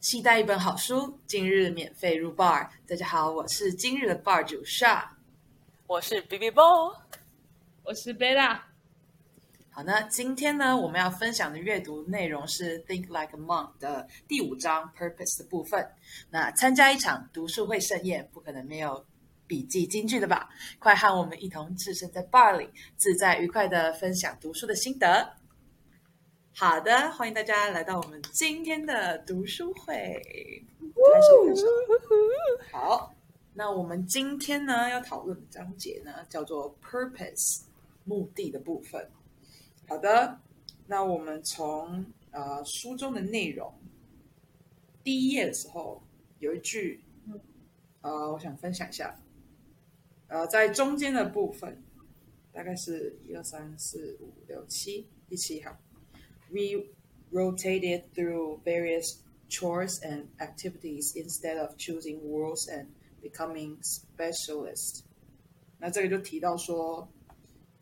期待一本好书，今日免费入 bar。大家好，我是今日的 bar 主 Sha，我是 B B Bo，，我是贝拉。好，那今天呢，我们要分享的阅读内容是《Think Like a Monk》的第五章 Purpose 的部分。那参加一场读书会盛宴，不可能没有笔记金句的吧？快和我们一同置身在 bar 里，自在愉快的分享读书的心得。好的，欢迎大家来到我们今天的读书会。好，那我们今天呢要讨论的章节呢叫做 Purpose 目的的部分。好的，那我们从呃书中的内容第一页的时候有一句，呃，我想分享一下。呃，在中间的部分，大概是一二三四五六七第七行。We rotated through various chores and activities instead of choosing roles and becoming specialist。那这个就提到说，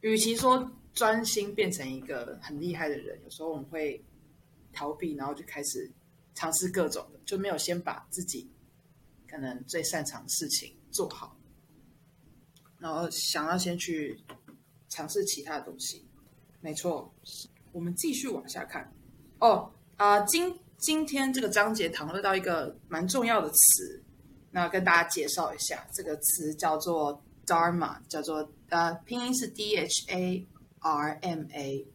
与其说专心变成一个很厉害的人，有时候我们会逃避，然后就开始尝试各种的，就没有先把自己可能最擅长的事情做好，然后想要先去尝试其他的东西。没错，我们继续往下看。哦啊、今今天这个章节谈论到一个蛮重要的词，那跟大家介绍一下，这个词叫做 Dharma，叫做呃拼音是 D H A R M A。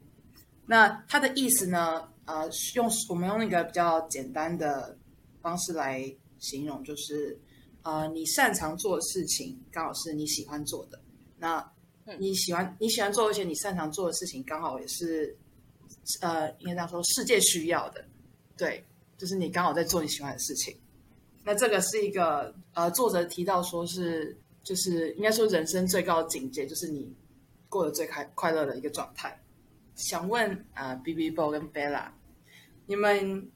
那它的意思呢，呃，用我们用一个比较简单的方式来形容，就是呃，你擅长做的事情刚好是你喜欢做的，那你喜欢你喜欢做一些你擅长做的事情，刚好也是呃，应该这样说，世界需要的，对，就是你刚好在做你喜欢的事情。那这个是一个呃，作者提到说是，就是应该说人生最高的境界，就是你过得最开快乐的一个状态。想问啊、呃、，B B Bo 跟 Bella，你们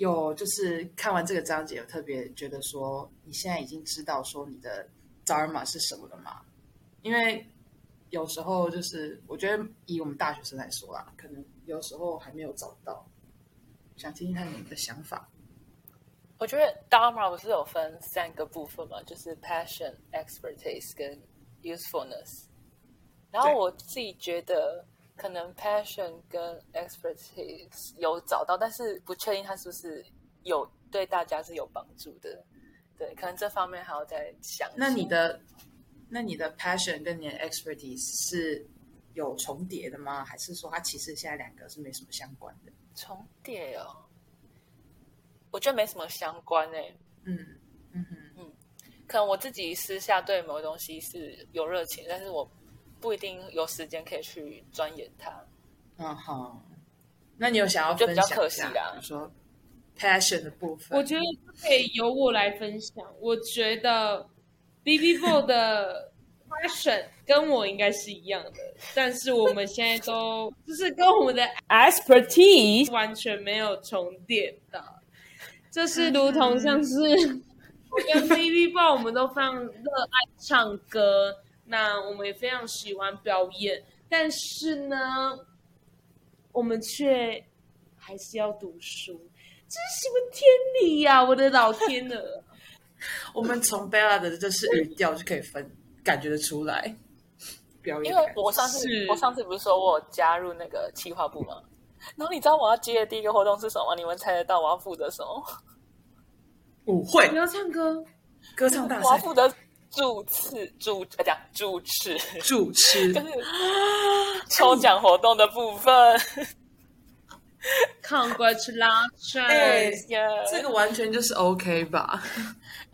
有就是看完这个章节，有特别觉得说，你现在已经知道说你的 Dharma 是什么了吗？因为有时候就是我觉得以我们大学生来说啦，可能有时候还没有找到，想听听看你们的想法。我觉得 Dharma 不是有分三个部分嘛，就是 passion、expertise 跟 usefulness。然后我自己觉得，可能 passion 跟 expertise 有找到，但是不确定他是不是有对大家是有帮助的。对，可能这方面还要再想。那你的那你的 passion 跟你的 expertise 是有重叠的吗？还是说它其实现在两个是没什么相关的？重叠哦，我觉得没什么相关诶、嗯嗯嗯，可能我自己私下对某个东西是有热情，但是我不一定有时间可以去钻研它。嗯好。那你有想要就比较分享一下，可惜啦比如说 passion 的部分？我觉得可以由我来分享。我觉得 B B Boy 的 passion 跟我应该是一样的，但是我们现在都就是跟我们的 expertise 完全没有重叠的，就是如同像是我跟 B B Boy 我们都非常热爱唱歌，那我们也非常喜欢表演，但是呢，我们却还是要读书。这是什么天理呀、我的老天鹅！我们从 Bella 的就是语调就可以分感觉得出来，表演因。为我上次我上次不是说我加入那个企划部吗？然后你知道我要接的第一个活动是什么？你们猜得到我要负责什么？舞会你要唱歌，歌唱大赛我要负责主持主呃讲主持，主持就是抽奖活动的部分。Congratulations！、这个完全就是 OK 吧？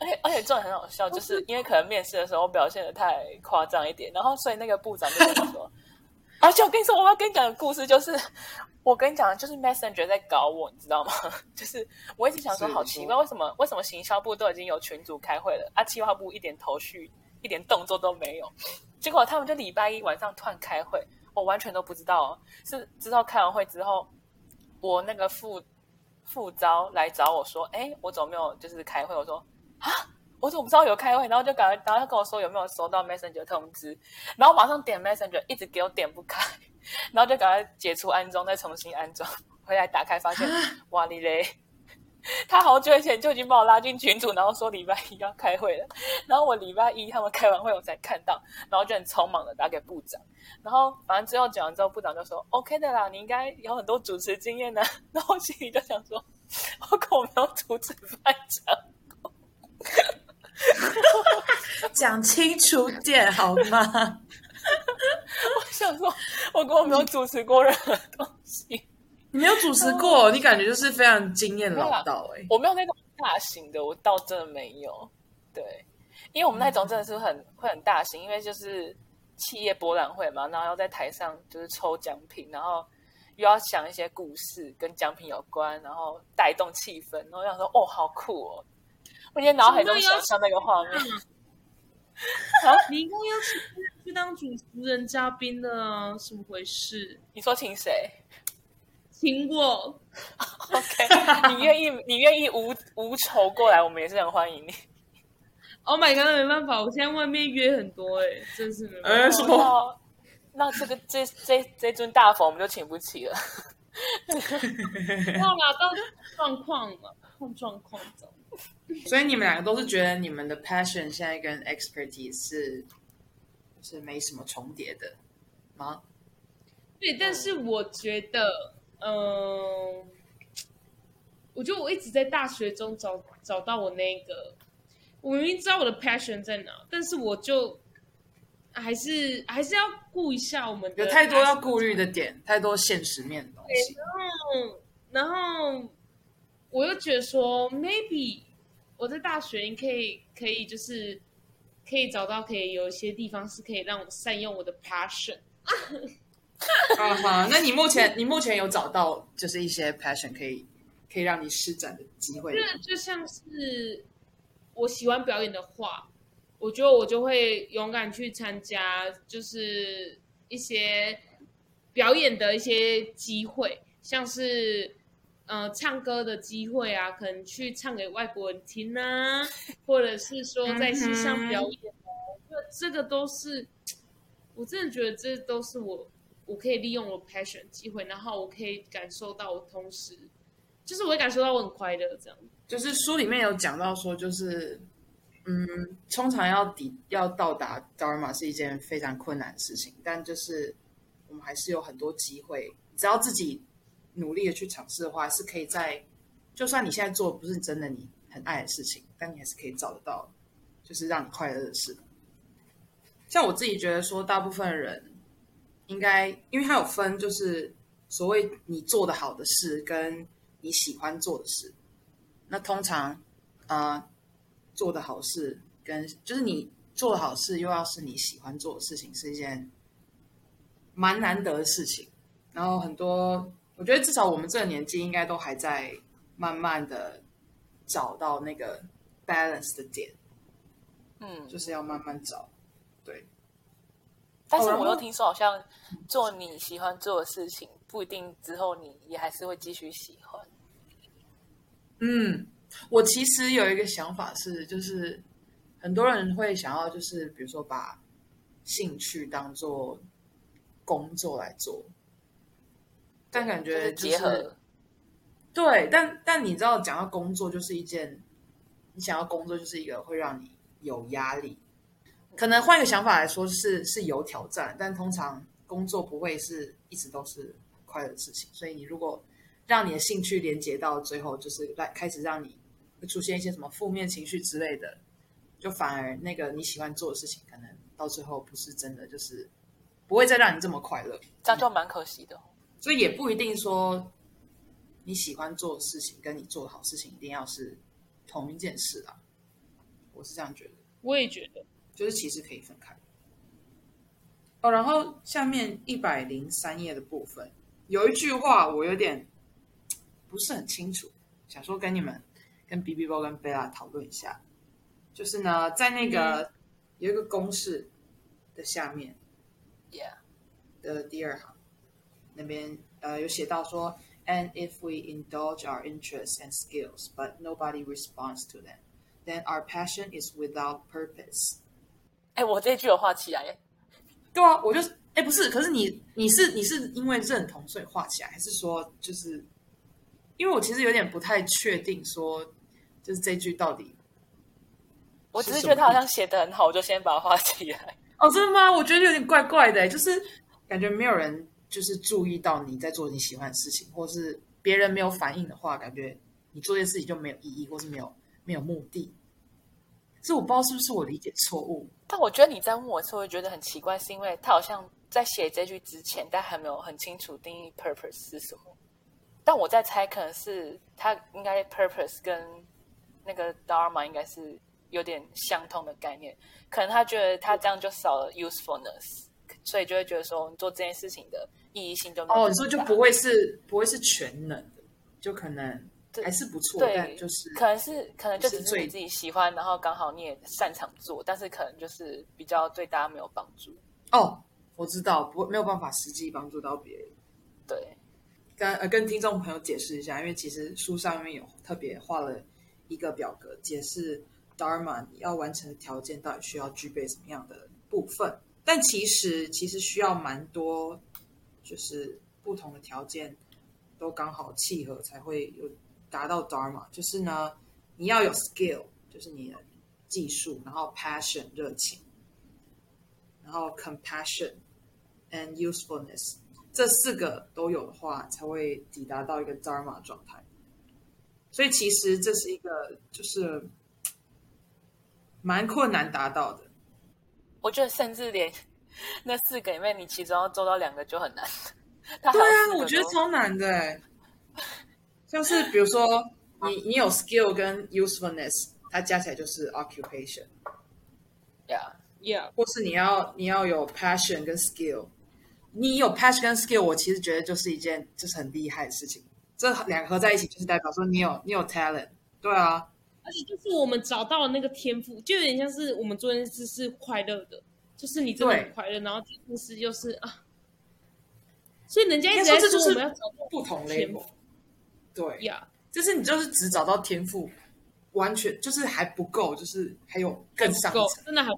而且而且这种很好笑，就是因为可能面试的时候表现的太夸张一点，然后所以那个部长就跟我说，而且我跟你说，我要跟你讲的故事就是，我跟你讲，就是 Messenger 在搞我，你知道吗？就是我一直想说，好奇怪，为什么为什么行销部都已经有群组开会了，啊，企划部一点头绪、一点动作都没有，结果他们就礼拜一晚上突然开会，我完全都不知道哦，是知道开完会之后，我那个副副招来找我说，哎，我怎么没有就是开会？我说啊，我怎么不知道有开会？然后就赶快，然后他跟我说有没有收到 Messenger 通知，然后马上点 Messenger，一直给我点不开，然后就赶快解除安装，再重新安装，回来打开发现，哇你嘞！他好久以前就已经把我拉进群组，然后说礼拜一要开会了。然后我礼拜一他们开完会我才看到，然后就很匆忙的打给部长。然后反正最后讲完之后，部长就说 OK 的啦，你应该有很多主持经验呢。然后我心里就想说，我可没有主持班长。讲清楚点好吗？我想说，我根本没有主持过任何东西。你没有主持过，你感觉就是非常经验老道哎。我没有那种大型的，我倒真的没有。对，因为我们那种真的是很会很大型，因为就是企业博览会嘛，然后要在台上就是抽奖品，然后又要想一些故事跟奖品有关，然后带动气氛。然后想说，哦，好酷哦！我今天脑海中想象那个画面。好，你应该邀请去当主持人嘉宾的啊？怎么回事？你说请谁？请我。OK，你愿意，你愿意无无仇过来，我们也是很欢迎你。Oh my god，没办法，我现在外面约很多，哎，真是没办法。什么？那这个这这这尊大佛我们就请不起了。到了到状况了，看状况走。所以你们两个都是觉得你们的 passion 现在跟 expertise 是是没什么重叠的吗？对，但是我觉得，嗯，我觉得我一直在大学中找找到我那个，我明明知道我的 passion 在哪，但是我就还是还是要顾一下我们的有太多要顾虑的点，太多现实面的东西。然后，然后我又觉得说，maybe。我在大学，你可以可以就是可以找到可以有一些地方是可以让我善用我的 passion。啊哈，那你目前你目前有找到就是一些 passion 可以可以让你施展的机会？就就像是我喜欢表演的话，我觉得我就会勇敢去参加，就是一些表演的一些机会，像是。呃，唱歌的机会啊，可能去唱给外国人听啊，或者是说在戏上表演啊，这个都是我真的觉得这都是我我可以利用我 passion 机会，然后我可以感受到我同时就是我会感受到我很快乐，这样。就是书里面有讲到说，就是嗯，通常要抵要到达 Dharma 是一件非常困难的事情，但就是我们还是有很多机会，只要自己。努力的去尝试的话，是可以在就算你现在做不是真的你很爱的事情，但你还是可以找得到，就是让你快乐的事。像我自己觉得说，大部分人应该，因为他有分，就是所谓你做的好的事跟你喜欢做的事。那通常啊，做的好事跟就是你做的好事，又要是你喜欢做的事情，是一件蛮难得的事情。然后很多。我觉得至少我们这个年纪应该都还在慢慢的找到那个 balance 的点，嗯，就是要慢慢找，对。但是我又听说，好像做你喜欢做的事情，不一定之后你也还是会继续喜欢。嗯，我其实有一个想法是，就是很多人会想要，就是比如说把兴趣当做工作来做。但感觉结合，对，但但你知道，讲到工作，就是一件你想要工作，就是一个会让你有压力。可能换一个想法来说，是是有挑战，但通常工作不会是一直都是快乐的事情。所以你如果让你的兴趣连接到最后，就是来开始让你会出现一些什么负面情绪之类的，就反而那个你喜欢做的事情，可能到最后不是真的，就是不会再让你这么快乐，这样就蛮可惜的。所以也不一定说你喜欢做的事情跟你做的好事情一定要是同一件事啊，我是这样觉得。我也觉得，就是其实可以分开。哦，然后下面一百零三页的部分有一句话我有点不是很清楚，想说跟你们跟 B B 包跟贝拉讨论一下，就是呢，在那个有一个公式的下面，Yeah 的第二行。那边呃有写到说，And if we indulge our interests and skills, but nobody responds to them, then our passion is without purpose。哎，我这句有画起来耶。对啊，我就哎，不是，可是你你是你是因为认同所以画起来，还是说就是因为我其实有点不太确定，说就是这句到底。我只是觉得他好像写的很好，我就先把它画起来。哦，真的吗？我觉得有点怪怪的，就是感觉没有人就是注意到你在做你喜欢的事情，或是别人没有反应的话，感觉你做这件事情就没有意义，或是没有没有目的。这我不知道是不是我理解错误。但我觉得你在问我的时候，会觉得很奇怪，是因为他好像在写这句之前，但还没有很清楚定义 purpose 是什么。但我在猜，可能是他应该 purpose 跟那个 dharma 应该是。有点相通的概念，可能他觉得他这样就少了 usefulness，所以就会觉得说你做这件事情的意义性就哦，你说就不会是不会是全能的，就可能还是不错，但就是可能是可能就只是你自己喜欢，然后刚好你也擅长做，但是可能就是比较对大家没有帮助。哦，我知道，不没有办法实际帮助到别人。对，跟呃跟听众朋友解释一下，因为其实书上面有特别画了一个表格解释。Dharma 你要完成的条件到底需要具备什么样的部分？但其实其实需要蛮多，就是不同的条件都刚好契合才会有达到 Dharma。就是呢，你要有 skill，就是你的技术，然后 passion 热情，然后 compassion and usefulness 这四个都有的话，才会抵达到一个 Dharma 状态。所以其实这是一个就是。蛮困难达到的，我觉得甚至连 那四个里面，你其中要做到两个就很难。对啊，我觉得超难的。像是比如说，你你有 skill 跟 usefulness，它加起来就是 occupation。Yeah，yeah。或是你要你要有 passion 跟 skill，你有 passion 跟 skill，我其实觉得就是一件就是很厉害的事情。这两个合在一起，就是代表说你有你有 talent。对啊。而且就是我们找到了那个天赋，就有点像是我们做这件事是快乐的，就是你真的很快乐，然后这件事就是啊，所以人家一直在说我们要找到不同 level，对呀，就是你就是只找到天赋，完全就是还不够，就是还有更上层，真的还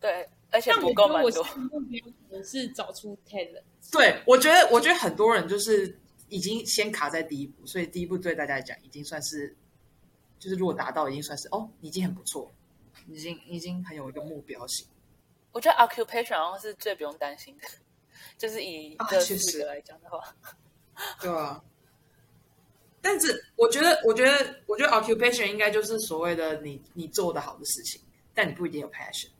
对，而且不够蛮多。目标可能是找出 talent，对我觉得，我觉得很多人就是已经先卡在第一步，所以第一步对大家来讲已经算是。就是如果达到，已经算是哦，你已经很不错，已经已经很有一个目标性。我觉得 occupation 好像是最不用担心的，就是以这四个来讲的话，对啊。但是我觉得，我觉得，我觉得 occupation 应该就是所谓的你你做的好的事情，但你不一定有 passion。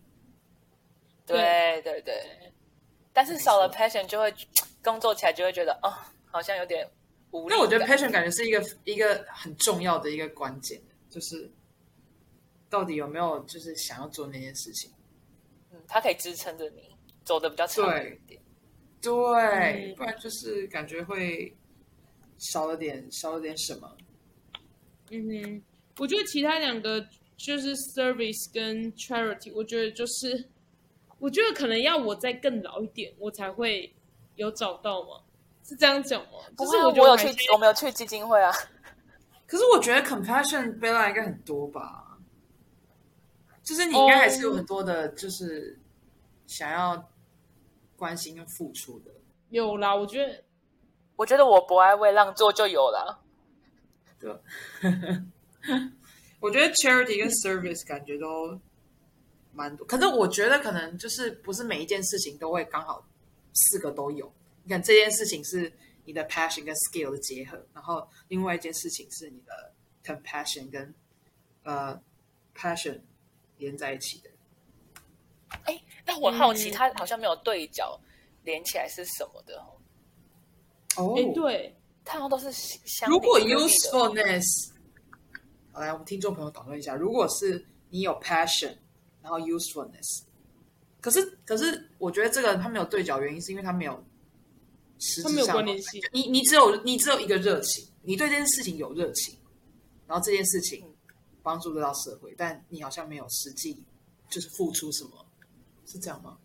对对对，但是少了 passion 就会工作起来就会觉得哦，好像有点无力。那我觉得 passion 感觉是一个一个很重要的一个关键。就是到底有没有就是想要做那件事情？嗯，它可以支撑着你走的比较长远一点。对，不然就是感觉会少了点，少了点什么。嗯哼，我觉得其他两个就是 service 跟 charity，我觉得就是我觉得可能要我再更老一点，我才会有找到吗？是这样讲吗？不是我我有去，我没有去基金会啊。可是我觉得 compassion 背来应该很多吧，就是你应该还是有很多的，就是想要关心跟付出的。有啦，我觉得，我觉得我不爱为让做就有了。对，我觉得 charity 跟 service 感觉都蛮多，可是我觉得可能就是不是每一件事情都会刚好四个都有。你看这件事情是。你的 passion 跟 skill 的结合，然后另外一件事情是你的 compassion 跟呃 passion 连在一起的。哎，那我好奇，它好像没有对角连起来是什么的哦？哎，对，它好像都是相。如果 usefulness，好来，我们听众朋友讨论一下，如果是你有 passion，然后 usefulness，可是可是我觉得这个它没有对角，原因是因为它没有。他没有关联性。你你只有你只有一个热情，你对这件事情有热情，然后这件事情帮助得到社会，但你好像没有实际就是付出什么，是这样吗？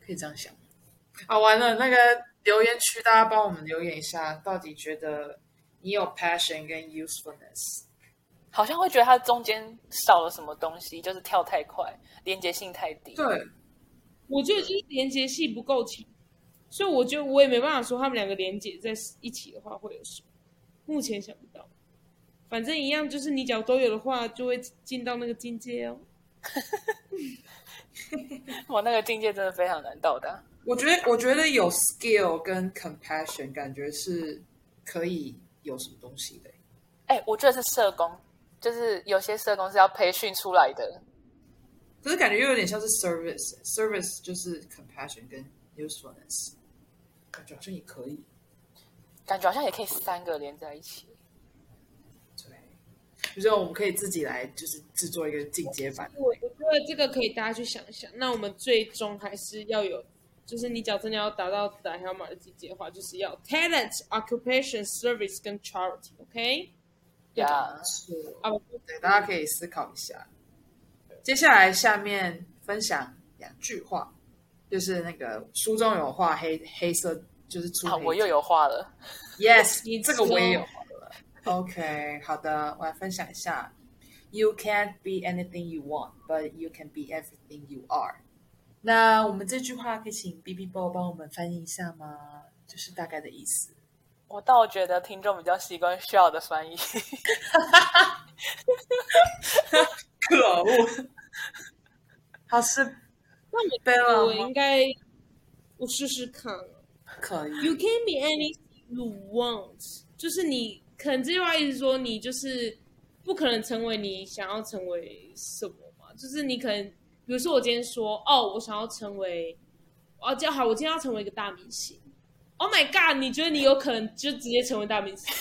可以这样想。啊，完了，那个留言区大家帮我们留言一下，到底觉得你有 passion 跟 usefulness，好像会觉得它中间少了什么东西，就是跳太快，连接性太低。对。我觉得就是连接性不够强，所以我觉得我也没办法说他们两个连接在一起的话会有什么，目前想不到。反正一样，就是你只要都有的话，就会进到那个境界哦。我，那个境界真的非常难到达。我觉得，我觉得有 skill 跟 compassion，感觉是可以有什么东西的。哎，我觉得是社工，就是有些社工是要培训出来的。可是感觉又有点像是 service，service 就是 compassion 跟 usefulness，感觉好像也可以，感觉好像也可以三个连在一起。对，就是我们可以自己来，就是制作一个进阶版。我我觉得这个可以大家去想一想。那我们最终还是要有，就是你只要真的要达到达小马的进阶的话，就是要 talent、occupation、service 跟 charity，OK？对啊，是啊，对，大家可以思考一下。接下来，下面分享两句话，就是那个书中有画黑黑色，就是出。啊，我又有画了。Yes，你这个我也有画了。OK，好的，我来分享一下。You can't be anything you want, but you can be everything you are。那我们这句话可以请 B B 波帮我们翻译一下吗？就是大概的意思。我倒觉得听众比较习惯需要的翻译。可恶。他是，那我我应该我试试看。可以。You can be anything you want，就是你可能这句话意思说你就是不可能成为你想要成为什么嘛？就是你可能，比如说我今天说哦，我想要成为，哦，叫好，我今天要成为一个大明星。Oh my god！你觉得你有可能就直接成为大明星？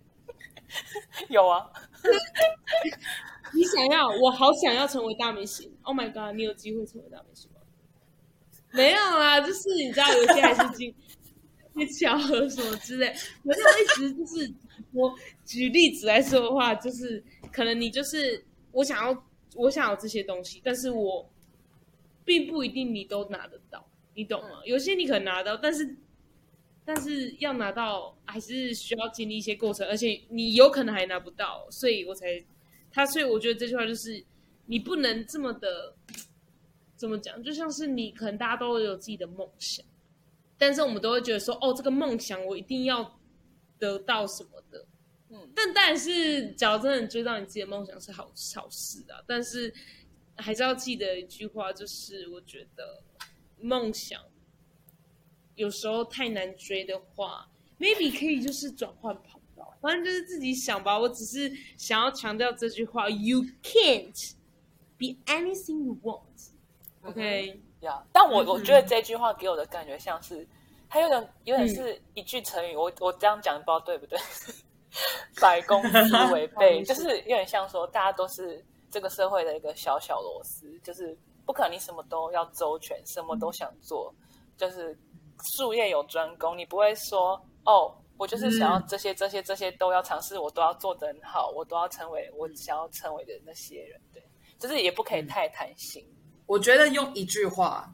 有啊。你想要，我好想要成为大明星。Oh my god！你有机会成为大明星吗？没有啦，就是你知道，有些还是经一些巧合什么之类。我一直就是，我举例子来说的话，就是可能你就是我想要，我想要这些东西，但是我并不一定你都拿得到，你懂吗？有些你可能拿到，但是但是要拿到还是需要经历一些过程，而且你有可能还拿不到，所以我才。他所以我觉得这句话就是，你不能这么的，怎么讲？就像是你可能大家都有自己的梦想，但是我们都会觉得说，哦，这个梦想我一定要得到什么的，嗯。但但是，只要真的追到你自己的梦想是好好事啊。但是还是要记得一句话，就是我觉得梦想有时候太难追的话，maybe 可以就是转换跑。反正就是自己想吧，我只是想要强调这句话：You can't be anything you want. OK，呀，但我我觉得这句话给我的感觉像是，它有点有点是一句成语。我我这样讲不知道对不对？百公 司为备，就是有点像说，大家都是这个社会的一个小小螺丝，就是不可能你什么都要周全，什么都想做，就是术业有专攻，你不会说哦。我就是想要这些、这些、这些都要尝试，我都要做得很好，我都要成为我想要成为的那些人。对，就是也不可以太贪心。我觉得用一句话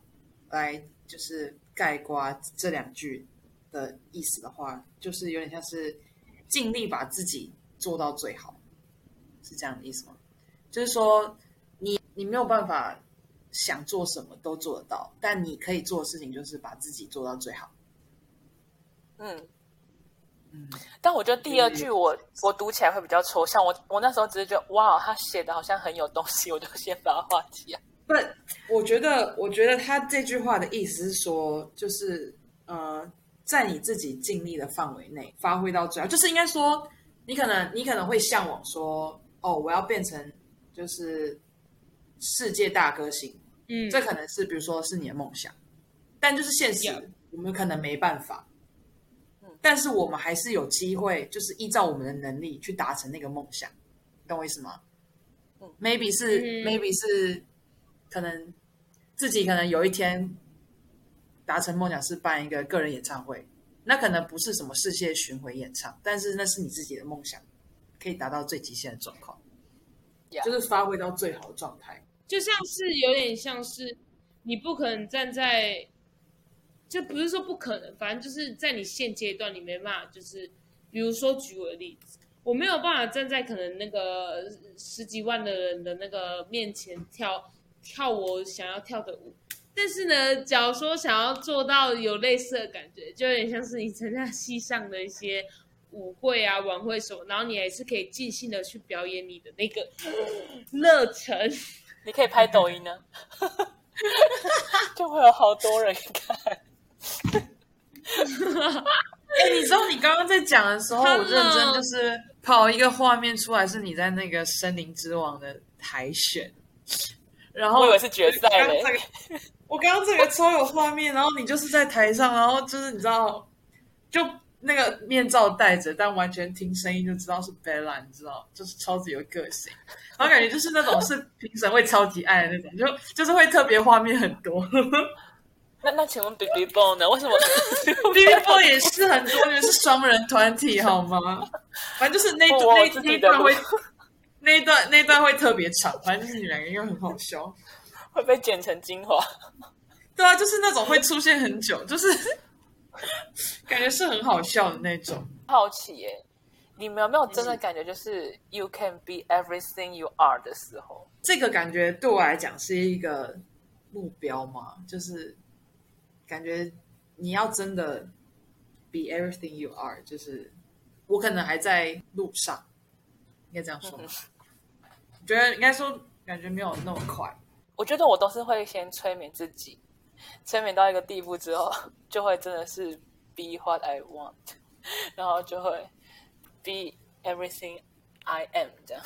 来就是概括这两句的意思的话，就是有点像是尽力把自己做到最好，是这样的意思吗？就是说，你你没有办法想做什么都做得到，但你可以做的事情就是把自己做到最好。嗯。但我觉得第二句我我读起来会比较抽象。我我那时候只是觉得哇，他写的好像很有东西，我就先把它画起来。不，我觉得我觉得他这句话的意思是说，就是呃，在你自己尽力的范围内发挥到最好。就是应该说，你可能你可能会向往说，哦，我要变成就是世界大歌星。嗯，这可能是比如说是你的梦想，但就是现实，我们可能没办法。但是我们还是有机会，就是依照我们的能力去达成那个梦想，懂我意思吗？嗯，maybe 是 maybe 是可能自己可能有一天达成梦想是办一个个人演唱会，那可能不是什么世界巡回演唱，但是那是你自己的梦想，可以达到最极限的状况，就是发挥到最好的状态，就像是有点像是你不可能站在。就不是说不可能，反正就是在你现阶段你没办法，就是比如说举我的例子，我没有办法站在可能那个十几万的人的那个面前跳跳我想要跳的舞，但是呢，假如说想要做到有类似的感觉，就有点像是你参加戏上的一些舞会啊、晚会什么，然后你还是可以尽兴的去表演你的那个 热忱。你可以拍抖音呢，就会有好多人看。哎、你知道你刚刚在讲的时候，我认真就是跑一个画面出来，是你在那个《森林之王》的海选，然后我以为是决赛嘞。我刚刚这个超有画面，然后你就是在台上，然后就是你知道，就那个面罩戴着，但完全听声音就知道是 Bella，你知道，就是超级有个性，然后感觉就是那种是评审会超级爱的那种，就就是会特别画面很多。那那请问 B B Bone 呢？为什么 B B Boy 也是很多人是双人团体，好吗？反正就是那那那一段会 那一段那一段会特别长，反正就是你两个又很好笑。会被剪成精华？对啊，就是那种会出现很久，就是感觉是很好笑的那种。好奇耶，你们有没有真的感觉就是 you can be everything you are 的时候？这个感觉对我来讲是一个目标嘛，就是感觉你要真的 be everything you are，就是我可能还在路上，应该这样说吗？我觉得应该说感觉没有那么快。我觉得我都是会先催眠自己，催眠到一个地步之后，就会真的是 be what I want，然后就会 be everything I am 这样。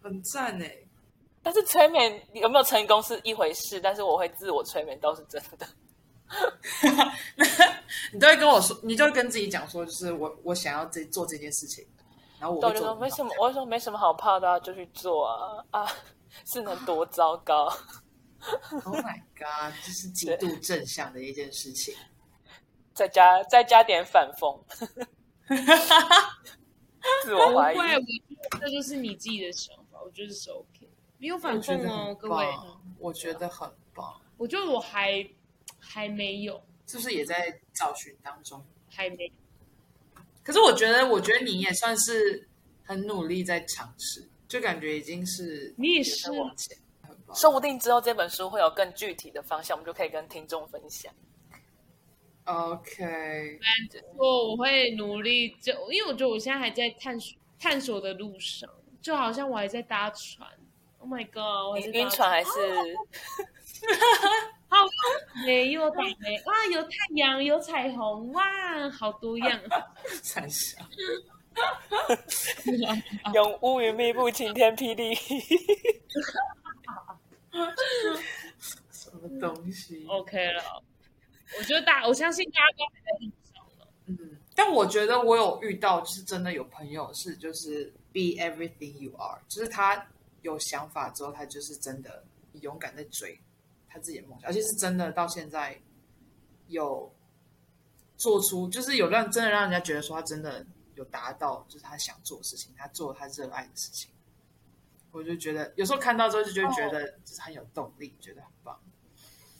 很赞哎！但是催眠有没有成功是一回事，但是我会自我催眠倒是真的。你都会跟我说，你就会跟自己讲说，就是我我想要这做这件事情，然后我就说没什么，我会说没什么好怕的、啊，就去做啊啊，是能多糟糕？Oh my god，这是极度正向的一件事情。再加再加点反讽，自我怀疑。不会，我觉得这就是你自己的想法，我觉得是 OK，没有反我觉得讽哦，很各位。棒，我觉得很棒，我觉得我还还没有，是不是也在找寻当中？还没可是我觉得，我觉得你也算是很努力在尝试，就感觉已经是你也是往前，说不定之后这本书会有更具体的方向，我们就可以跟听众分享。OK，我我会努力，就因为我觉得我现在还在探索探索的路上，就好像我还在搭船。Oh my god！我还你晕船还是？好美又倒霉哇，有太阳，有彩虹哇，好多样。三小，用乌云密布，晴天霹雳。什么东西？OK 了，我觉得大，我相信大家都还在路上了。嗯，但我觉得我有遇到，就是真的有朋友是就是 be everything you are，就是他有想法之后，他就是真的勇敢在追他自己的梦想，而且是真的到现在有做出，就是有让真的让人家觉得说他真的有达到，就是他想做的事情，他做他热爱的事情。我就觉得有时候看到之后就就觉得就是很有动力，觉得很棒。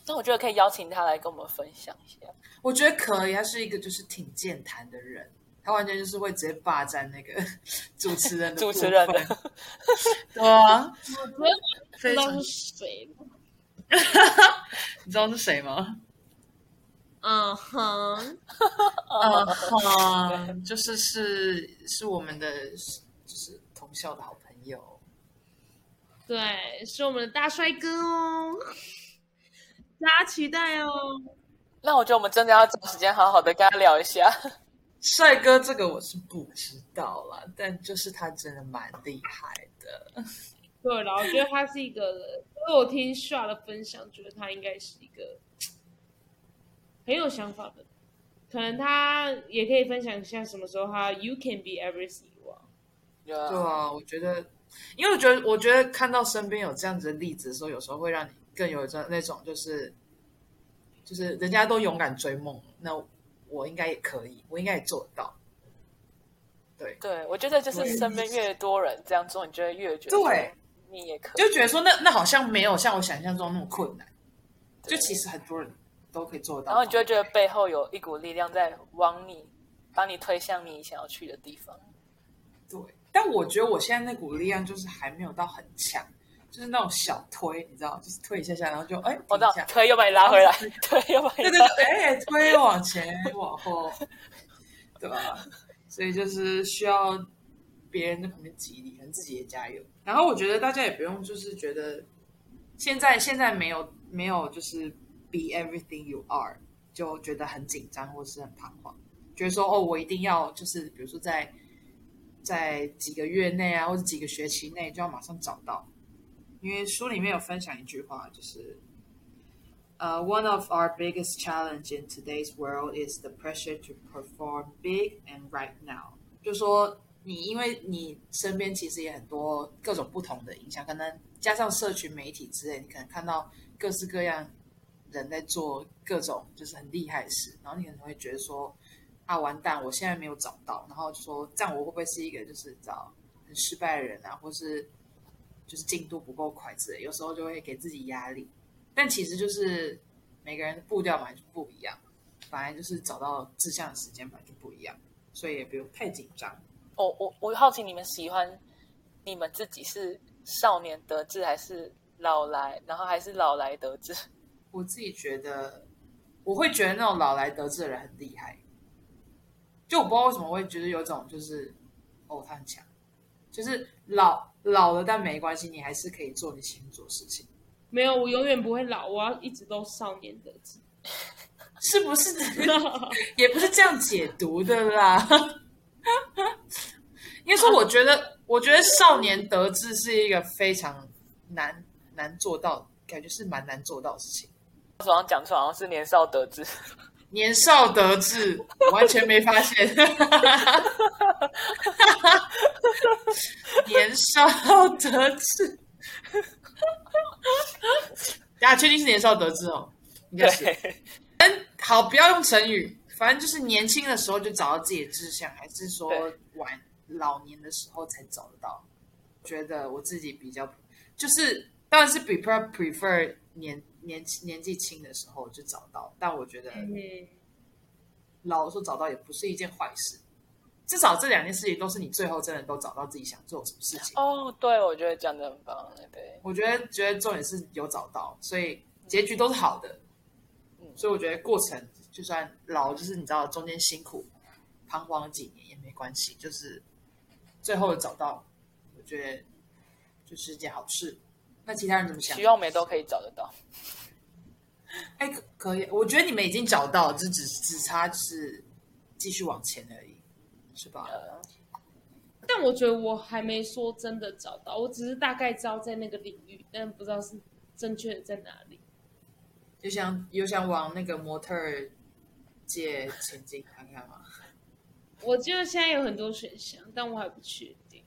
那我觉得可以邀请他来跟我们分享一下。我觉得可以，他是一个就是挺健谈的人，他完全就是会直接霸占那个 主持人的 主持人的 对啊，我觉得不非常知道是谁了。你知道是谁吗？嗯哼，嗯哼，就是是是我们的就是同校的好朋友，对，是我们的大帅哥哦，大家期待哦。那我觉得我们真的要找时间好好的跟他聊一下。帅哥这个我是不知道啦，但就是他真的蛮厉害的。对了，我觉得他是一个，因为我听 Sha 的分享，觉得他应该是一个很有想法的，可能他也可以分享一下什么时候他 You can be everything you are。对对啊，我觉得，因为我觉得，我觉得看到身边有这样子的例子的时候，有时候会让你更有这那种就是，就是人家都勇敢追梦，那我应该也可以，我应该也做得到。对，对，我觉得就是身边越多人这样做，你就会越觉得对你也可以。就觉得说那那好像没有像我想象中那么困难，就其实很多人都可以做到。然后你就会觉得背后有一股力量在往你，把你推向你想要去的地方。对，但我觉得我现在那股力量就是还没有到很强，就是那种小推，你知道，就是推一下下，然后就哎，我知道停一下，推又把你拉回来，推又把你对对拉对，哎，推往前往后，对吧？所以就是需要别人在旁边激励，可能自己也加油。然后我觉得大家也不用就是觉得现在现在没有没有就是 be everything you are，就觉得很紧张或是很彷徨，觉得说哦，我一定要就是比如说在在几个月内啊，或者几个学期内就要马上找到。因为书里面有分享一句话，就是呃、o n e of our biggest challenge in today's world is the pressure to perform big and right now。就说你因为你身边其实也很多各种不同的影响，可能加上社群媒体之类，你可能看到各式各样人在做各种就是很厉害的事，然后你可能会觉得说啊完蛋，我现在没有找到，然后就说这样我会不会是一个就是找很失败的人啊，或是就是进度不够快之类，有时候就会给自己压力。但其实就是每个人的步调本来就不一样，反而就是找到志向的时间本来就不一样，所以也不用太紧张。我我我好奇你们喜欢你们自己是少年得志还是老来，然后还是老来得志？我自己觉得，我会觉得那种老来得志的人很厉害。就我不知道为什么会觉得有种就是，哦，他很强，就是老老了但没关系，你还是可以做你喜欢做的事情，没有，我永远不会老，我要一直都少年得志。是不是？也不是这样解读的啦。应该说，我觉得，我觉得少年得志是一个非常难难做到，感觉是蛮难做到的事情。我手上讲出来好像是年少得志，年少得志，完全没发现。年少得志，大家确定是年少得志哦？应该是。嗯，好，不要用成语，反正就是年轻的时候就找到自己的志向，还是说对晚老年的时候才找得到？觉得我自己比较，就是当然是 prefer prefer 年年年纪轻的时候就找到，但我觉得嗯，老的时候找到也不是一件坏事，至少这两件事情都是你最后真的都找到自己想做什么事情。哦，对，我觉得讲的很棒，对，我觉得觉得重点是有找到，所以结局都是好的。嗯所以我觉得过程就算老，就是你知道中间辛苦彷徨几年也没关系，就是最后找到，我觉得就是一件好事。那其他人怎么想希？望我们都可以找得到。哎，可可以，我觉得你们已经找到，就只只差是继续往前而已，是吧？呃，但我觉得我还没说真的找到，我只是大概知道在那个领域，但不知道是正确的在哪里。就想有想往那个模特儿界前进看看吗？我觉得现在有很多选项，但我还不确定。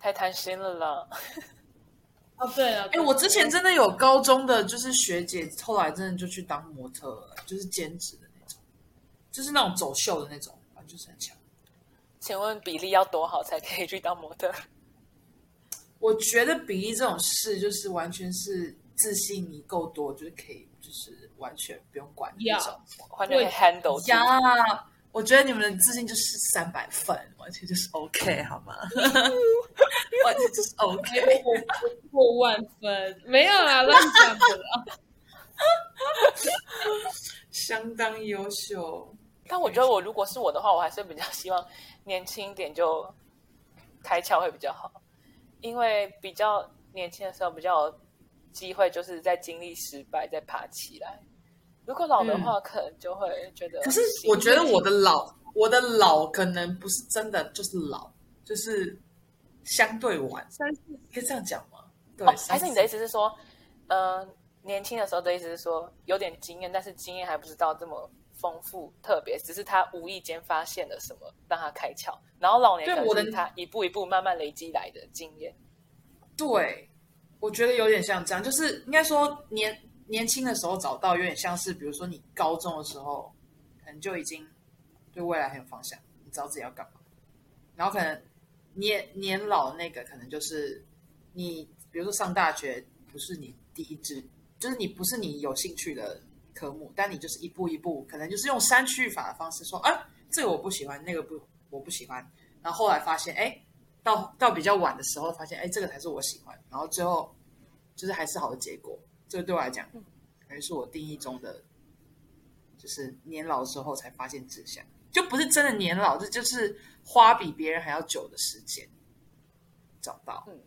太贪心了啦。哦，对了，哎，我之前真的有高中的就是学姐，后来真的就去当模特了，就是兼职的那种，就是那种走秀的那种，反正就是很强。请问比例要多好才可以去当模特？我觉得比例这种事，就是完全是自信你够多，就是可以，就是完全不用管那种。完全可以 handle 住呀，我觉得你们的自信就是三百分，完全就是 OK 好吗？完全就是 OK。我过万分，没有啦，乱讲的啦。相当优秀。但我觉得我如果是我的话，我还是比较希望年轻一点就开窍会比较好，因为比较年轻的时候比较有机会，就是在经历失败再爬起来。如果老的话，可能就会觉得。可是我觉得我的老，我的老可能不是真的就是老，就是相对晚，三四可以这样讲吗？对，哦，还是你的意思？是说，呃，年轻的时候的意思是说有点经验，但是经验还不知道这么丰富特别，只是他无意间发现了什么让他开窍，然后老年可对我的能是他一步一步慢慢累积来的经验。对，我觉得有点像这样，就是应该说年年轻的时候找到，有点像是比如说你高中的时候，可能就已经对未来很有方向，你知道自己要干嘛。然后可能年年老那个，可能就是你，比如说上大学不是你第一志，就是你不是你有兴趣的科目，但你就是一步一步，可能就是用删去法的方式说，啊，这个我不喜欢，那个不我不喜欢，然后后来发现，哎，到到比较晚的时候，发现，哎，这个才是我喜欢，然后最后就是还是好的结果。这个对我来讲，感觉是我定义中的，就是年老之后才发现志向，就不是真的年老，这就是花比别人还要久的时间找到。嗯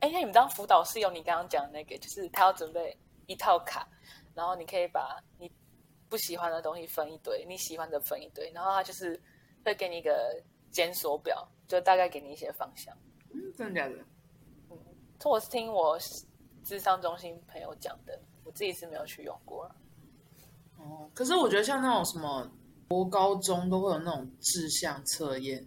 哎，那你们当辅导是有你刚刚讲的那个，就是他要准备一套卡，然后你可以把你不喜欢的东西分一堆，你喜欢的分一堆，然后他就是会给你一个检索表，就大概给你一些方向。嗯，真的假的？嗯，这我是听我智商中心朋友讲的，我自己是没有去用过。哦，可是我觉得像那种什么国高中都会有那种志向测验，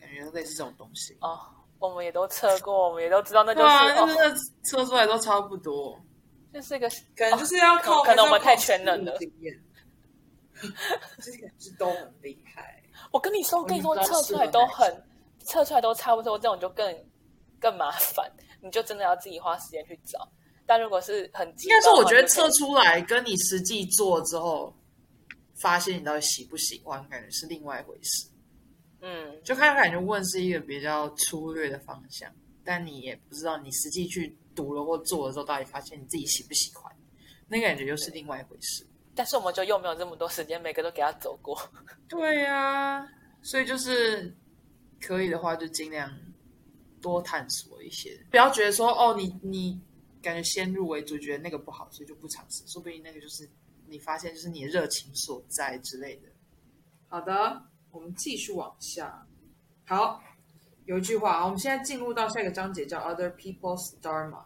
感觉类似这种东西哦。我们也都测过，我们也都知道那就是，那测出来都差不多。就是一个，可能就是要靠，可能我们太全能了。这些 是都很厉害。我跟你说，我跟你说，测出来都很，测出来都差不多，这种就更更麻烦，你就真的要自己花时间去找。但如果是很，应该是，我觉得测出来跟你实际做之后，发现你到底喜不喜欢，感觉是另外一回事。嗯，就开始感觉问是一个比较粗略的方向，但你也不知道你实际去读了或做的时候，到底发现你自己喜不喜欢，那感觉又是另外一回事。但是我们就又没有这么多时间，每个都给他走过。对呀，所以就是可以的话，就尽量多探索一些，不要觉得说哦，你你感觉先入为主，觉得那个不好，所以就不尝试。说不定那个就是你发现就是你的热情所在之类的。好的。我们继续往下。好，有一句话，我们现在进入到下一个章节，叫 Other People's Dharma。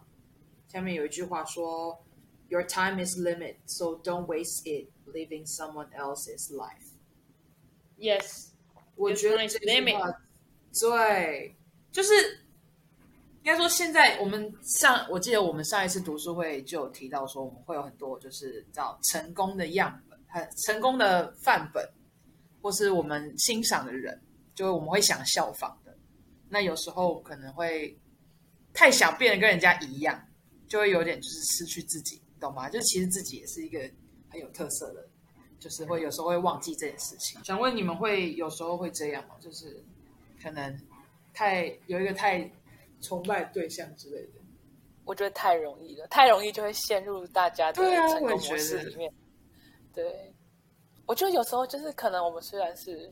下面有一句话说：“Your time is limited, so don't waste it living someone else's life.” Yes，我觉得这句话对，就是应该说，现在我们上，我记得我们上一次读书会就有提到说，我们会有很多就是叫成功的样本，很成功的范本。或是我们欣赏的人，就我们会想效仿的。那有时候可能会太想变得跟人家一样，就会有点就是失去自己，懂吗？就其实自己也是一个很有特色的，就是会有时候会忘记这件事情。想问你们会有时候会这样吗？就是可能太有一个太崇拜对象之类的。我觉得太容易了，太容易就会陷入大家的成功模式里面。对。我觉得有时候就是可能我们虽然是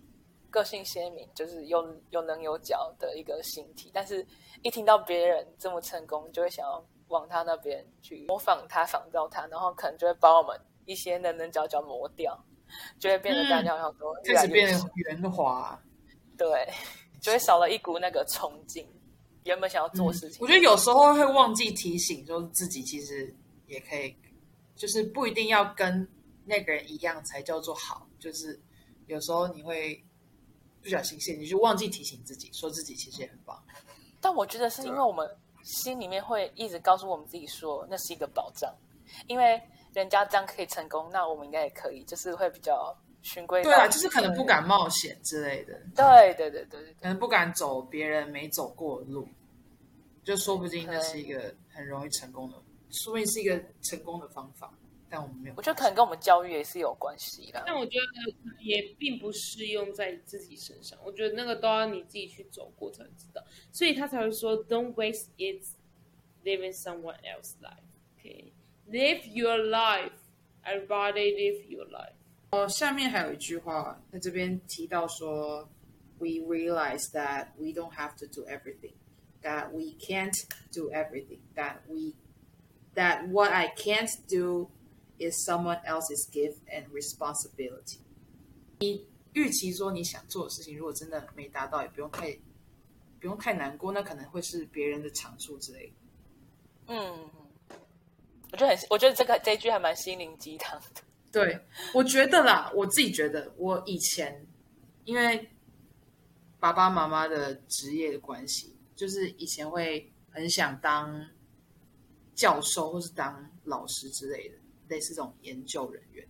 个性鲜明，就是有有棱有角的一个形体，但是一听到别人这么成功，就会想要往他那边去模仿他、仿造他，然后可能就会把我们一些棱棱角角磨掉，就会变得大家好多开始变得圆滑，对，就会少了一股那个冲劲，原本想要做事情。我觉得有时候会忘记提醒，说自己其实也可以，就是不一定要跟。那个人一样才叫做好，就是有时候你会不小心陷进去，忘记提醒自己，说自己其实也很棒。但我觉得是因为我们心里面会一直告诉我们自己说，那是一个保障，因为人家这样可以成功，那我们应该也可以，就是会比较循规。对啊，就是可能不敢冒险之类的。对对对对，可能不敢走别人没走过的路，就说不定那是一个很容易成功的，说不定是一个成功的方法。但我们没有，我觉得可能跟我们教育也是有关系的。但我觉得也并不适用在自己身上。我觉得那个都要你自己去走过才知道，所以他才会说，Don't waste it living someone else's life. Okay, live your life. Everybody live your life. 哦，下面还有一句话在这边提到说，We realize that we don't have to do everything, that we can't do everything, that we that what I can't do is someone else's gift and responsibility。你预期说你想做的事情，如果真的没达到，也不用太不用太难过，那可能会是别人的长处之类的。嗯，我觉得很，我觉得这个这句还蛮心灵鸡汤的。 对，我觉得啦，我自己觉得，我以前因为爸爸妈妈的职业的关系，就是以前会很想当教授或是当老师之类的。类似这种研究人员，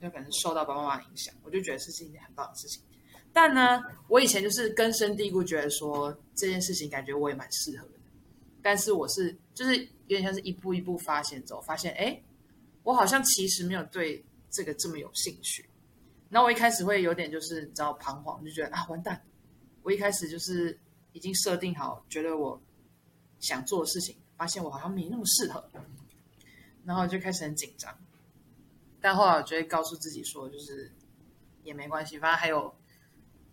就可能受到爸爸妈妈影响，我就觉得是一件很棒的事情。但呢，我以前就是根深蒂固觉得说这件事情感觉我也蛮适合的。但是我是就是有点像是一步一步发现走，发现哎，我好像其实没有对这个这么有兴趣。然后我一开始会有点就是你知道彷徨，就觉得啊完蛋，我一开始就是已经设定好，觉得我想做的事情发现我好像没那么适合，然后就开始很紧张。但后来我就会告诉自己说，就是也没关系，反正还有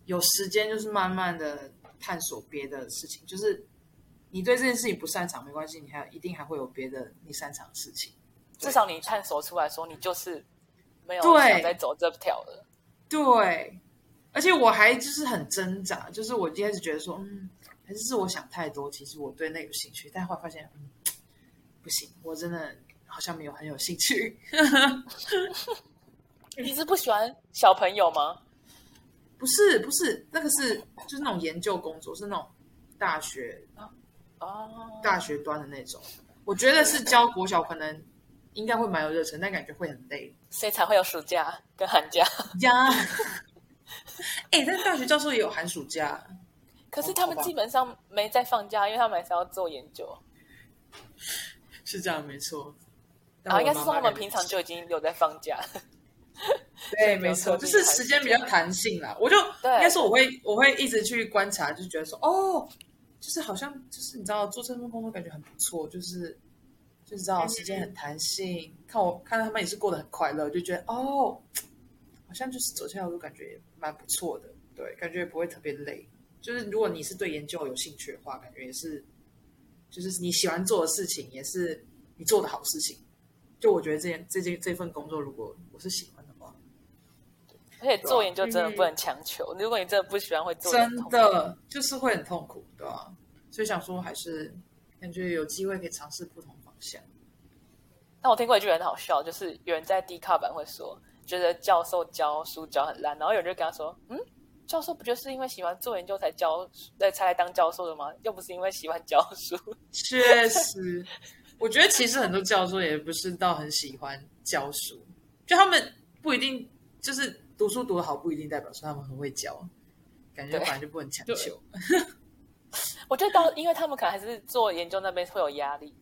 有时间，就是慢慢的探索别的事情。就是你对这件事情不擅长没关系，你还一定还会有别的你擅长的事情。至少你探索出来说，你就是没有对想再走这条了。对，而且我还就是很挣扎，就是我一开始觉得说，嗯，还是是我想太多，其实我对那个有兴趣，但后来发现，嗯，不行，我真的好像没有很有兴趣。你是不喜欢小朋友吗？不是不是，那个是就是那种研究工作，是那种大学哦，大学端的那种。我觉得是教国小可能应该会蛮有热忱，但感觉会很累所以才会有暑假跟寒假。呀。哎、但是大学教授也有寒暑假，可是他们基本上没在放假，因为他们还是要做研究。是这样没错。然后应该是说他们平常就已经有在放假。对，没错，就是时间比较弹性啦。我就 对应该说我会我会一直去观察，就觉得说哦，就是好像就是你知道做这份工作感觉很不错，就是就知道时间很弹性。看我看到他们也是过得很快乐，就觉得哦，好像就是走这条路感觉也蛮不错的，对，感觉也不会特别累。就是如果你是对研究有兴趣的话，感觉也是就是你喜欢做的事情，也是你做的好事情。就我觉得这件这件这份工作，如果我是喜欢的话，而且做研究真的不能强求，如果你真的不喜欢，会做真。的就是会很痛苦，对吧、所以想说，还是感觉有机会可以尝试不同方向。但我听过一句很好笑，就是有人在 D 卡版会说，觉得教授教书教很烂，然后有人就跟他说，嗯，教授不就是因为喜欢做研究才教，对，才来当教授的吗？又不是因为喜欢教书。确实，我觉得其实很多教授也不是到很喜欢教书，就他们不一定就是读书读得好，不一定代表说他们很会教，感觉对本来就不能强求。我觉得到，因为他们可能还是做研究那边会有压力，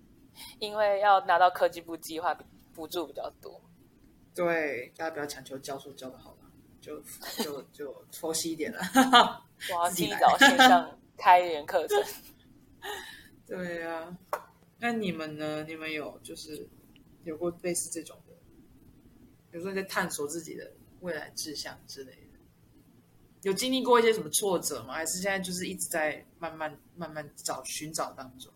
因为要拿到科技部计划补助比较多。对，大家不要强求教书教的好了，就就就佛系一点了。我要提早 线上开源课程。对啊，那你们呢？你们有就是有过类似这种的，比如说在探索自己的未来志向之类的，有经历过一些什么挫折吗？还是现在就是一直在慢慢慢慢找寻找当中？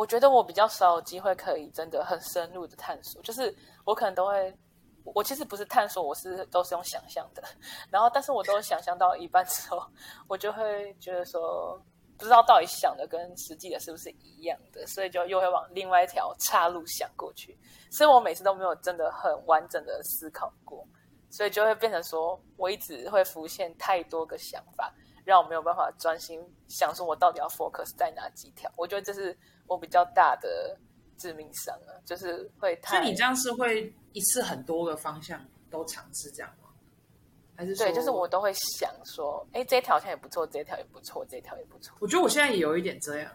我觉得我比较少有机会可以真的很深入的探索，就是我可能都会，我其实不是探索，我是都是用想象的，然后但是我都想象到一半之后，我就会觉得说，不知道到底想的跟实际的是不是一样的，所以就又会往另外一条岔路想过去，所以我每次都没有真的很完整的思考过，所以就会变成说我一直会浮现太多个想法，让我没有办法专心想说我到底要 focus 在哪几条，我觉得这是我比较大的致命伤啊，就是会所太以你这样是会一次很多个方向都尝试这样吗？还是说对，就是我都会想说，哎，这条好像也不错，这条也不错，这条也不错。我觉得我现在也有一点这样，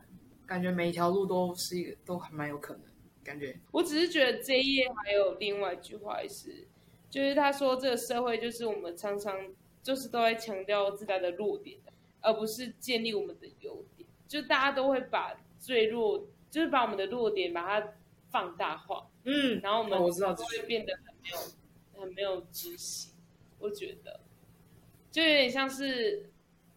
感觉每一条路都是一个都还蛮有可能，感觉我只是觉得这一页还有另外一句话是，就是他说这个社会就是我们常常就是都在强调自家的弱点，而不是建立我们的优点。就大家都会把最弱，就是把我们的弱点把它放大化，嗯，然后我们哦我知道变得很没有很没有知识。我觉得就有点像是，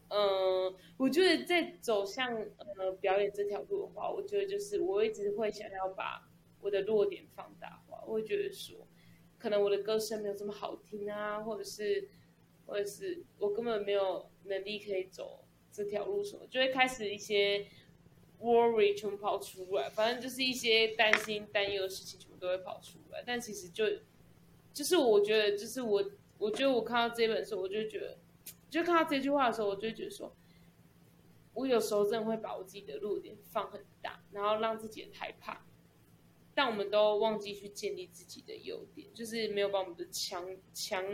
嗯、我觉得在走向呃表演这条路的话，我觉得就是我一直会想要把我的弱点放大化。我会觉得说，可能我的歌声没有这么好听啊，或者是或者是我根本没有能力可以走这条路什么，就会开始一些 worry 全部跑出来，反正就是一些担心、担忧的事情全部都会跑出来。但其实就就是我觉得，就是我我觉得我看到这本书，我就觉得，就看到这句话的时候，我就觉得说，我有时候真的会把我自己的弱点放很大，然后让自己很害怕。但我们都忘记去建立自己的优点，就是没有把我们的强强，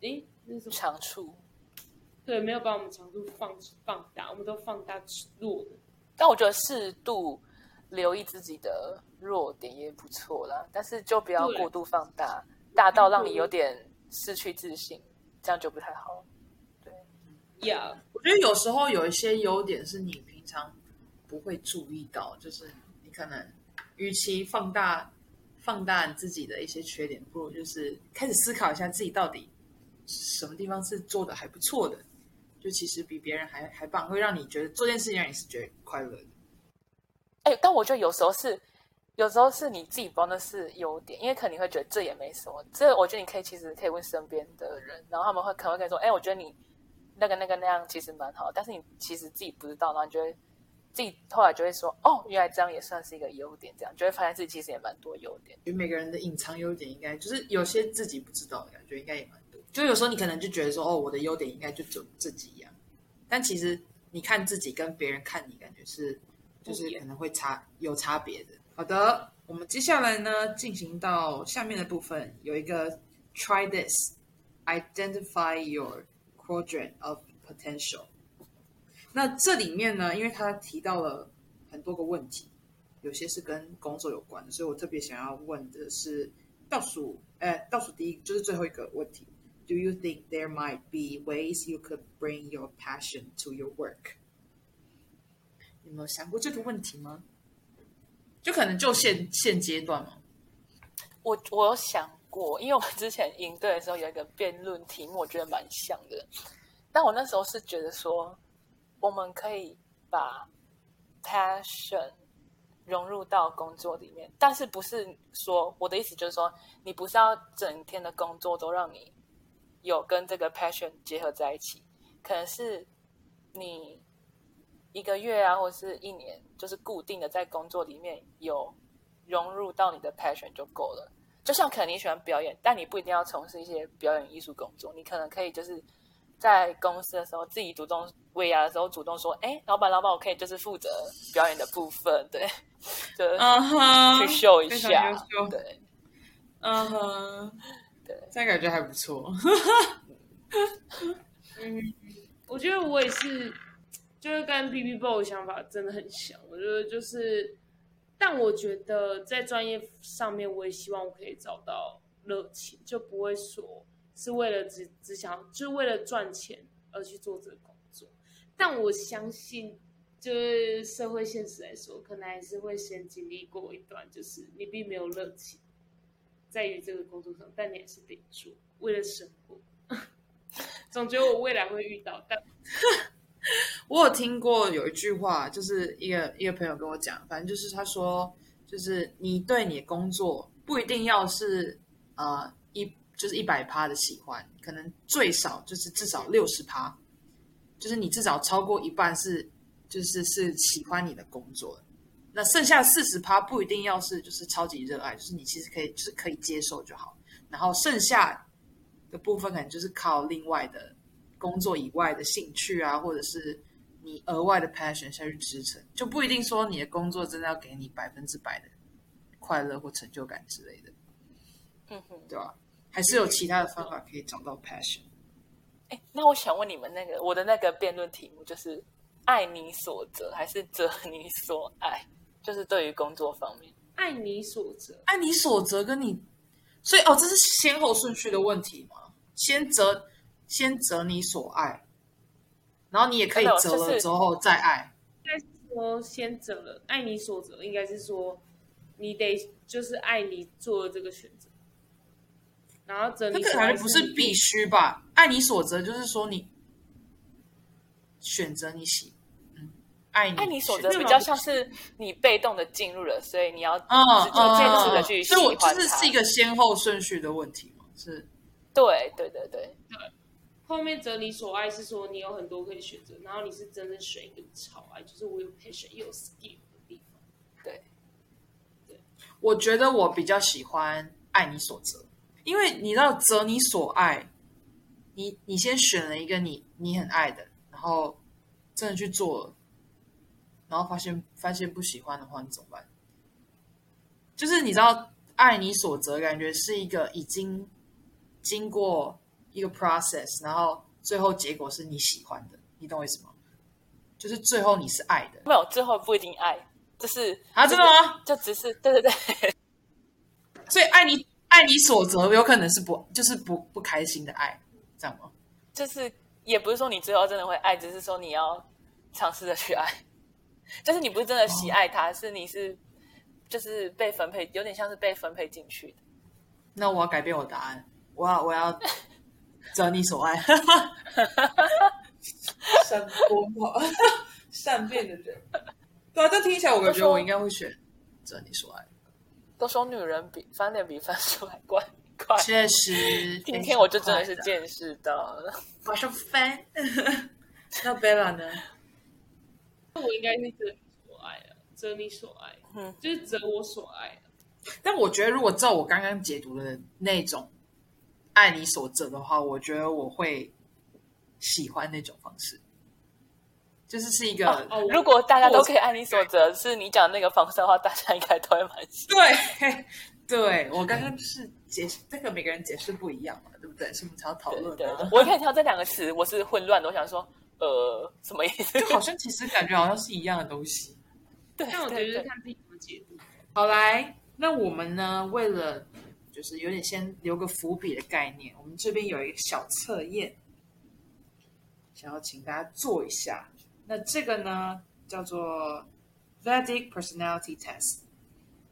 诶，那是什么？长处，对，没有把我们强度放放大，我们都放大弱的。但我觉得适度留意自己的弱点也不错啦，但是就不要过度放大，大到让你有点失去自信，这样就不太好。对，Yeah，、我觉得有时候有一些优点是你平常不会注意到，就是你可能与其放大放大你自己的一些缺点，不如就是开始思考一下自己到底什么地方是做的还不错的，就其实比别人还还棒，会让你觉得做件事情让你是觉得快乐的。哎，但我觉得有时候是，有时候是你自己不知道那是优点，因为可能你会觉得这也没什么。这我觉得你可以其实可以问身边的人，然后他们会可能会跟你说，哎，我觉得你那个那个那样其实蛮好，但是你其实自己不知道，然后你觉得自己后来就会说，哦，原来这样也算是一个优点，这样就会发现自己其实也蛮多优点。就每个人的隐藏优点应该就是有些自己不知道的感觉，应该也蛮多。就有时候你可能就觉得说，哦，我的优点应该就只有这几样，但其实你看自己跟别人看你，感觉是。就是可能会差有差别的。好的，我们接下来呢进行到下面的部分，有一个 try this，identify your quadrant of potential。那这里面呢，因为他提到了很多个问题，有些是跟工作有关的，所以我特别想要问的是倒数，呃，倒数第一就是最后一个问题：Do you think there might be ways you could bring your passion to your work？有没有想过这个问题吗？就可能就现现阶段嘛。我我有想过，因为我们之前应对的时候有一个辩论题目，我觉得蛮像的。但我那时候是觉得说，我们可以把 passion 融入到工作里面，但是不是说我的意思就是说，你不是要整天的工作都让你有跟这个 passion 结合在一起，可能是你。一个月啊，或者是一年，就是固定的在工作里面有融入到你的 passion 就够了。就像可能你喜欢表演，但你不一定要从事一些表演艺术工作，你可能可以就是在公司的时候自己主动喂牙的时候主动说：“哎，老板，老板，我可以就是负责表演的部分，对，就去秀一下，对，嗯哼，对，这样感觉还不错。嗯，我觉得我也是。就是跟 B B Boy 想法真的很像，我觉得就是，但我觉得在专业上面，我也希望我可以找到热情，就不会说是为了只只想，就是为了赚钱而去做这个工作。但我相信，就是社会现实来说，可能还是会先经历过一段，就是你并没有热情在于这个工作上，但你还是得做，为了生活。总觉得我未来会遇到，但。我有听过有一句话，就是一个一个朋友跟我讲，反正就是他说，就是你对你的工作不一定要是呃一就是一百趴的喜欢，可能最少就是至少六十趴，就是你至少超过一半是就是是喜欢你的工作，那剩下四十趴不一定要是就是超级热爱，就是你其实可以就是可以接受就好，然后剩下的部分可能就是靠另外的。工作以外的兴趣啊，或者是你额外的 passion 下去支撑，就不一定说你的工作真的要给你百分之百的快乐或成就感之类的，嗯哼，对吧？还是有其他的方法可以找到 passion。哎，那我想问你们，那个我的那个辩论题目就是爱你所择还是择你所爱？就是对于工作方面，爱你所择，爱你所择跟你，所以哦，这是先后顺序的问题吗？先择。先择你所爱，然后你也可以择了之后再爱。应该是说先择了，爱你所择，应该是说你得就是爱你做的这个选择，然后择你所爱不是必须吧？爱你所择就是说你选择你喜，嗯，爱你爱你所择比较像是你被动的进入了，所以你要嗯坚持的去喜欢它。这是是一个先后顺序的问题吗？是，对对对对对。后面择你所爱是说你有很多可以选择，然后你是真的选一个超爱，就是我有 passion 又有 skill 的地方。对，对，我觉得我比较喜欢爱你所择，因为你知道择你所爱，你你先选了一个你你很爱的，然后真的去做了，然后发现发现不喜欢的话，你怎么办？就是你知道爱你所择，感觉是一个已经经过。一个 process，然后最后结果是你喜欢的，你懂我意思吗？就是最后你是爱的，没有最后不一定爱，就是啊，真的吗？就只是对对对，所以爱你爱你所择，有可能是不就是不不开心的爱，这样吗？就是也不是说你最后真的会爱，只是说你要尝试着去爱。就是你不是真的喜爱他，是你是就是被分配，有点像是被分配进去的。那我要改变我答案，我要我要 择你所爱，善多嘛，善变的人。对啊，这听起来我感觉我应该会选择你所爱。都说女人比翻脸比翻书还快，快。确实，今天我就真的是见识到了，马上翻。那 Bella 呢？我应该是择你所爱啊，择你所爱，嗯，就是择我所爱。但我觉得，如果照我刚刚解读的那种爱你所择的话，我觉得我会喜欢那种方式。就是是一个，如果大家都可以按你所择，是你讲那个方式的话，大家应该都会蛮喜对，对我刚刚是解释，这个每个人解释不一样嘛，对不对？是我们才要讨论的。我一开始听到这两个词，我是混乱的，我想说，呃，什么意思？就好像其实感觉好像是一样的东西。对，但我觉得看自己怎么解读。好，来，那我们呢？为了就是有点先留个伏笔的概念，我们这边有一个小测验，想要请大家做一下。那这个呢，叫做 Vedic Personality Test。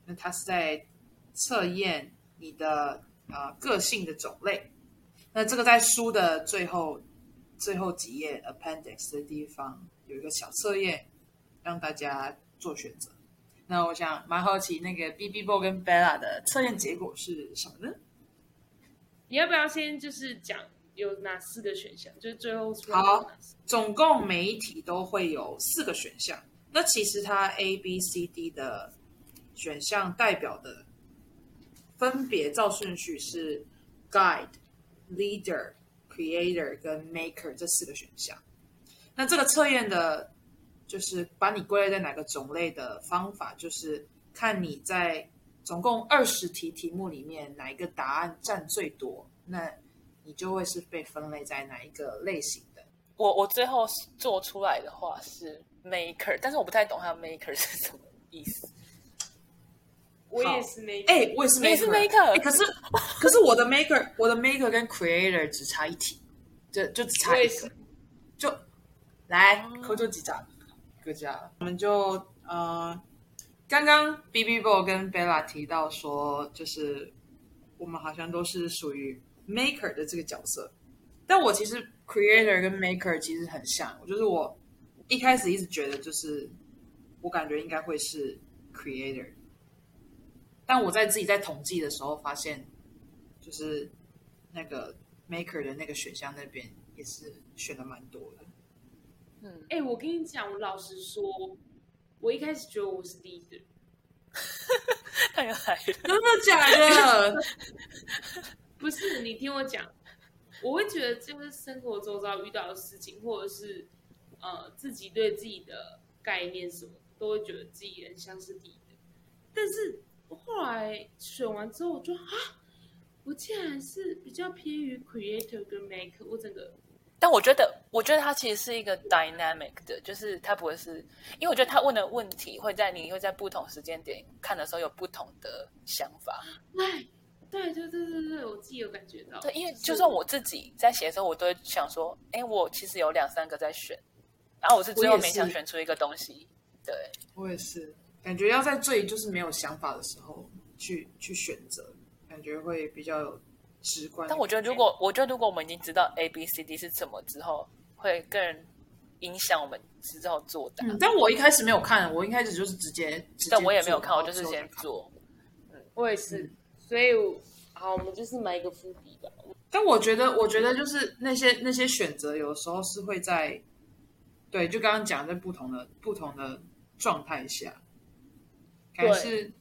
那它是在测验你的呃个性的种类。那这个在书的最后最后几页 Appendix 的地方有一个小测验，让大家做选择。那我想蛮好奇，那个 B B Bo 跟 Bella 的测验结果是什么呢？你要不要先就是讲？有哪四个选项？就是最后好，总共每一题都会有四个选项。那其实它 A、B、C、D 的选项代表的分别照顺序是 Guide、Leader、Creator 跟 Maker 这四个选项。那这个测验的，就是把你归类在哪个种类的方法，就是看你在总共二十题题目里面哪一个答案占最多。那你就会是被分类在哪一个类型的？我我最后做出来的话是 maker，但是我不太懂它 maker 是什么意思。我也是 maker，哎，我也是 maker，可是 可是我的 maker，我的 maker 跟 creator 只差一题，就就只差一个，就来扣就几张，各家，我们就呃，刚刚 B B Bo 跟 Bella 提到说，就是我们好像都是属于。Maker 的这个角色，但我其实 Creator 跟 Maker 其实很像。我就是我一开始一直觉得，就是我感觉应该会是 Creator，但我在自己在统计的时候发现，就是那个 Maker 的那个选项那边也是选的蛮多的。嗯，哎，我跟你讲，我老实说，我一开始觉得我是 Leader，太害了，真的假的？不是你听我讲，我会觉得就是生活周遭遇到的事情，或者是呃自己对自己的概念什么，都会觉得自己很像是第一的。但是后来选完之后，我就啊，我竟然是比较偏于 creator 跟 maker，我整个。但我觉得，我觉得他其实是一个 dynamic 的，就是他不会是，因为我觉得他问的问题会在你会在不同时间点看的时候有不同的想法。对对对对对，我自己有感觉到。对，因为就算我自己在写的时候，我都会想说，哎，我其实有两三个在选，然后我是最后没想选出一个东西。对，我也是，感觉要在最就是没有想法的时候去去选择，感觉会比较有直观。但我觉得，如果我觉得如果我们已经知道 A B C D 是什么之后，会更影响我们之后做的。但我一开始没有看，我一开始就是直接，但我也没有看，我就是先做。嗯，我也是。所以，好，我们就是埋一个伏笔吧。但我觉得，我觉得就是那些那些选择，有时候是会在，对，就刚刚讲在不同的不同的状态下，还是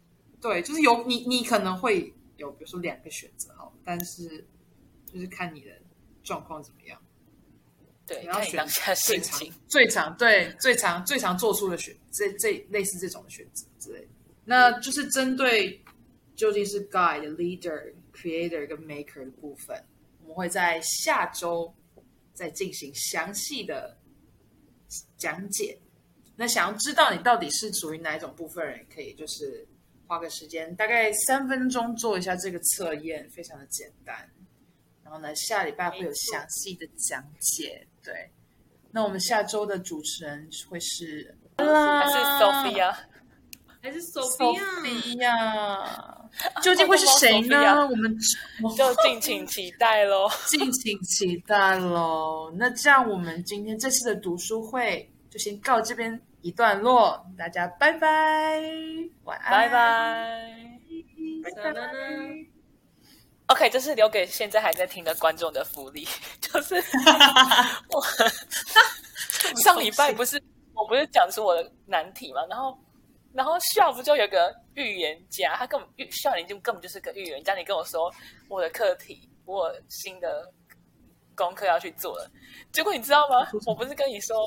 对，就是有你你可能会有，比如说两个选择哈，但是就是看你的状况怎么样。对，你要选最长最长对最长最长做出的选这这类似这种的选择之类的，那就是针对。究竟是 guide、leader、creator 跟 maker 的部分，我们会在下周再进行详细的讲解。那想要知道你到底是属于哪一种部分人，可以就是花个时间，大概三分钟做一下这个测验，非常的简单。然后呢，下礼拜会有详细的讲解。对，那我们下周的主持人会是啦，还是 Sophia？还是 Sophia？Sophia，究竟会是谁呢？我们 就敬请期待喽，敬请期待喽。那这样，我们今天这次的读书会就先告这边一段落，大家拜拜，晚安，拜拜。拜拜。OK，这是留给现在还在听的观众的福利，就是 我 上礼拜不是我不是讲出我的难题嘛，然后然后校不就有个预言家，他根本预校园就根本就是个预言家，你跟我说我的课题，我新的功课要去做了，结果你知道吗？我不是跟你说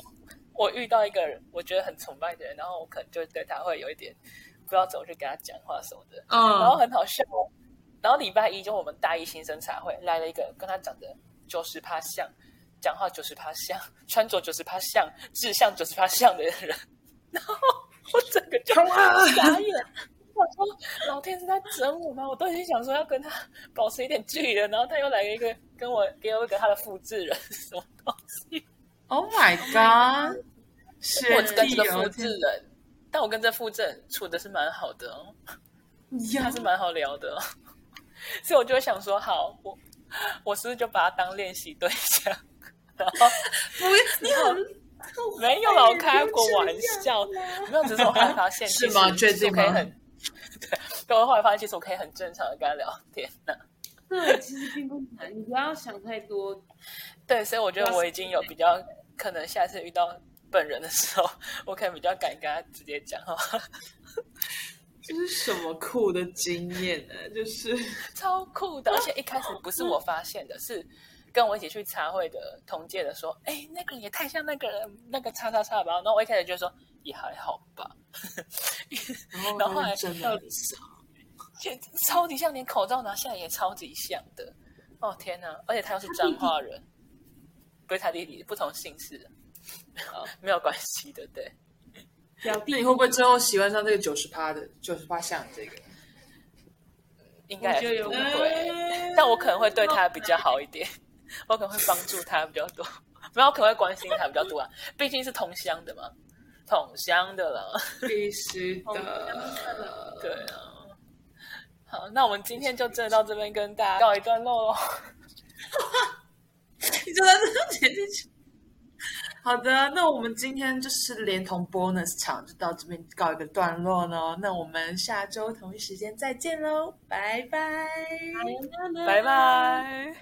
我遇到一个人，我觉得很崇拜的人，然后我可能就对他会有一点不知道怎么去跟他讲话什么的，嗯然后嗯，很好笑哦。然后礼拜一就我们大一新生茶会来了一个跟他长得九十趴像，讲话九十趴像，穿着九十趴像，志向九十趴像的人，然后我整个就傻眼。我说老天是在整我吗？我都已经想说要跟他保持一点距离了，然后他又来了一个跟我给我一个他的复制人，什么东西？Oh my God！我只跟这个复学弟哦制人，但我跟这复制人处的是蛮好的哦。呀 他是蛮好聊的、哦，所以我就会想说，好，我我是不是就把他当练习对象？然后不要，你好没有啦，我开过玩笑，没有，只是我后来发现，是吗确定吗我可以很对，但我后来发现，其实我可以很正常的跟他聊天呢。对，其实并不难，你不要想太多。对，所以我觉得我已经有比较可能下次遇到本人的时候，我可能比较敢跟他直接讲话，这是什么酷的经验呢？就是超酷的。而且一开始不是我发现的，是跟我一起去茶会的同届的说，哎，那个人也太像那个人，那个叉叉叉吧。然后我一开始就说也还好吧，然后然后后来真的很像也超级像，连口罩拿下来也超级像的。哦天哪！而且他又是彰化人，不是他弟弟，不同姓氏的，没有关系的，对。表弟那你会不会最后喜欢上这个九十趴的九十趴像这个？应该也是不会，但我可能会对他比较好一点，我可能会帮助他比较多，没有，我可能会关心他比较多啊，毕竟是同乡的嘛，同乡的了，必须的。对啊。好，那我们今天就真的到这边跟大家告一段落喽。你就在这样剪进去。好的，那我们今天就是连同 bonus 场就到这边告一个段落喽。那我们下周同一时间再见喽，拜拜。拜拜。